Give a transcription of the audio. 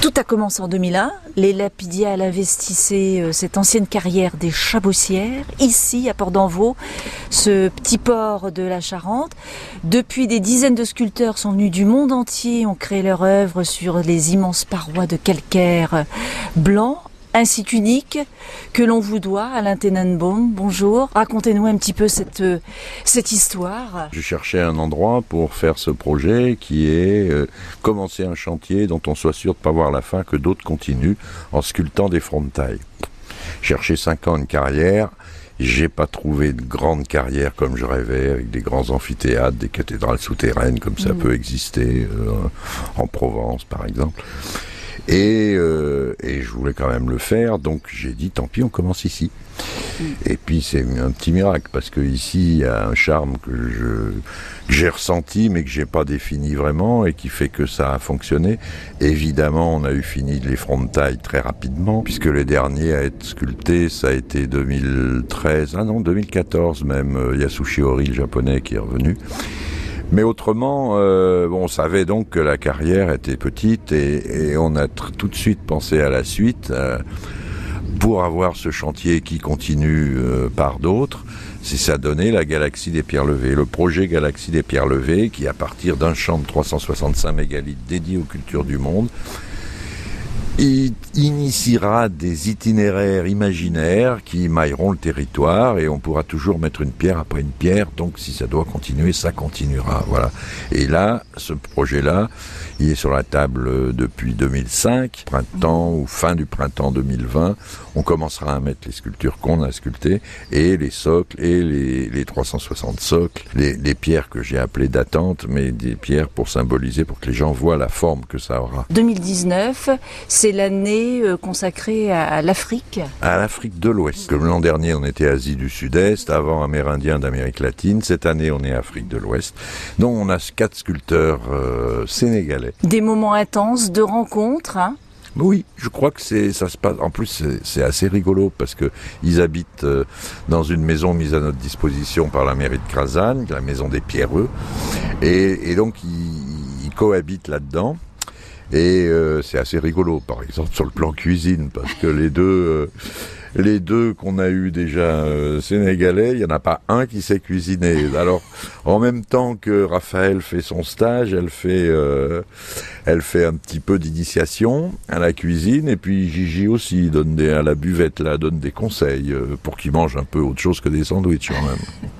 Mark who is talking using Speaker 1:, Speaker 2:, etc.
Speaker 1: Tout a commencé en 2001. Les Lapidiales investissaient euh, cette ancienne carrière des Chabossières, ici à Port d'Envaux, ce petit port de la Charente. Depuis, des dizaines de sculpteurs sont venus du monde entier, ont créé leur œuvre sur les immenses parois de calcaire blanc un site unique que l'on vous doit, Alain Tenenbaum. Bonjour. Racontez-nous un petit peu cette, euh, cette histoire.
Speaker 2: Je cherchais un endroit pour faire ce projet qui est euh, commencer un chantier dont on soit sûr de ne pas voir la fin, que d'autres continuent en sculptant des frontailles. Chercher cinq ans une carrière, j'ai pas trouvé de grande carrière comme je rêvais, avec des grands amphithéâtres, des cathédrales souterraines comme ça mmh. peut exister euh, en Provence par exemple. Et, euh, et, je voulais quand même le faire, donc j'ai dit tant pis, on commence ici. Et puis c'est un petit miracle parce que ici il y a un charme que je j'ai ressenti mais que j'ai pas défini vraiment et qui fait que ça a fonctionné. Évidemment, on a eu fini les fronts de taille très rapidement puisque les derniers à être sculptés, ça a été 2013, ah non 2014 même. Euh, Yasushi Ori, le japonais, qui est revenu. Mais autrement, euh, on savait donc que la carrière était petite et, on a tout de suite pensé à la suite euh, pour avoir ce chantier qui continue euh, par d'autres. C'est ça donné la galaxie des pierres levées. Le projet Galaxie des pierres levées, qui à partir d'un champ de 365 mégalithes dédié aux cultures du monde, il initiera des itinéraires imaginaires qui mailleront le territoire et on pourra toujours mettre une pierre après une pierre. Donc si ça doit continuer, ça continuera. Voilà. Et là, ce projet-là, il est sur la table depuis 2005, printemps ou fin du printemps 2020. On commencera à mettre les sculptures qu'on a sculptées et les socles et les, les 360 socles, les, les pierres que j'ai appelées d'attente, mais des pierres pour symboliser, pour que les gens voient la forme que ça aura.
Speaker 1: 2019, c'est l'année euh, consacrée à l'Afrique.
Speaker 2: À l'Afrique de l'Ouest. Comme l'an dernier, on était Asie du Sud-Est, avant Amérindien d'Amérique latine. Cette année, on est Afrique de l'Ouest. Donc, on a quatre sculpteurs euh, sénégalais
Speaker 1: des moments intenses de rencontres. Hein?
Speaker 2: Oui, je crois que c'est ça se passe. En plus, c'est assez rigolo parce que ils habitent euh, dans une maison mise à notre disposition par la mairie de Krasan, la maison des Pierreux, et, donc ils, cohabitent là-dedans. Et euh, c'est assez rigolo, par exemple sur le plan cuisine, parce que les deux. Euh, les deux qu'on a eu déjà euh, sénégalais, il n'y en a pas un qui sait cuisiner. Alors, en même temps que Raphaël fait son stage, elle fait, euh, elle fait un petit peu d'initiation à la cuisine, et puis Gigi aussi donne des, à la buvette là, donne des conseils euh, pour qu'il mange un peu autre chose que des sandwichs quand même.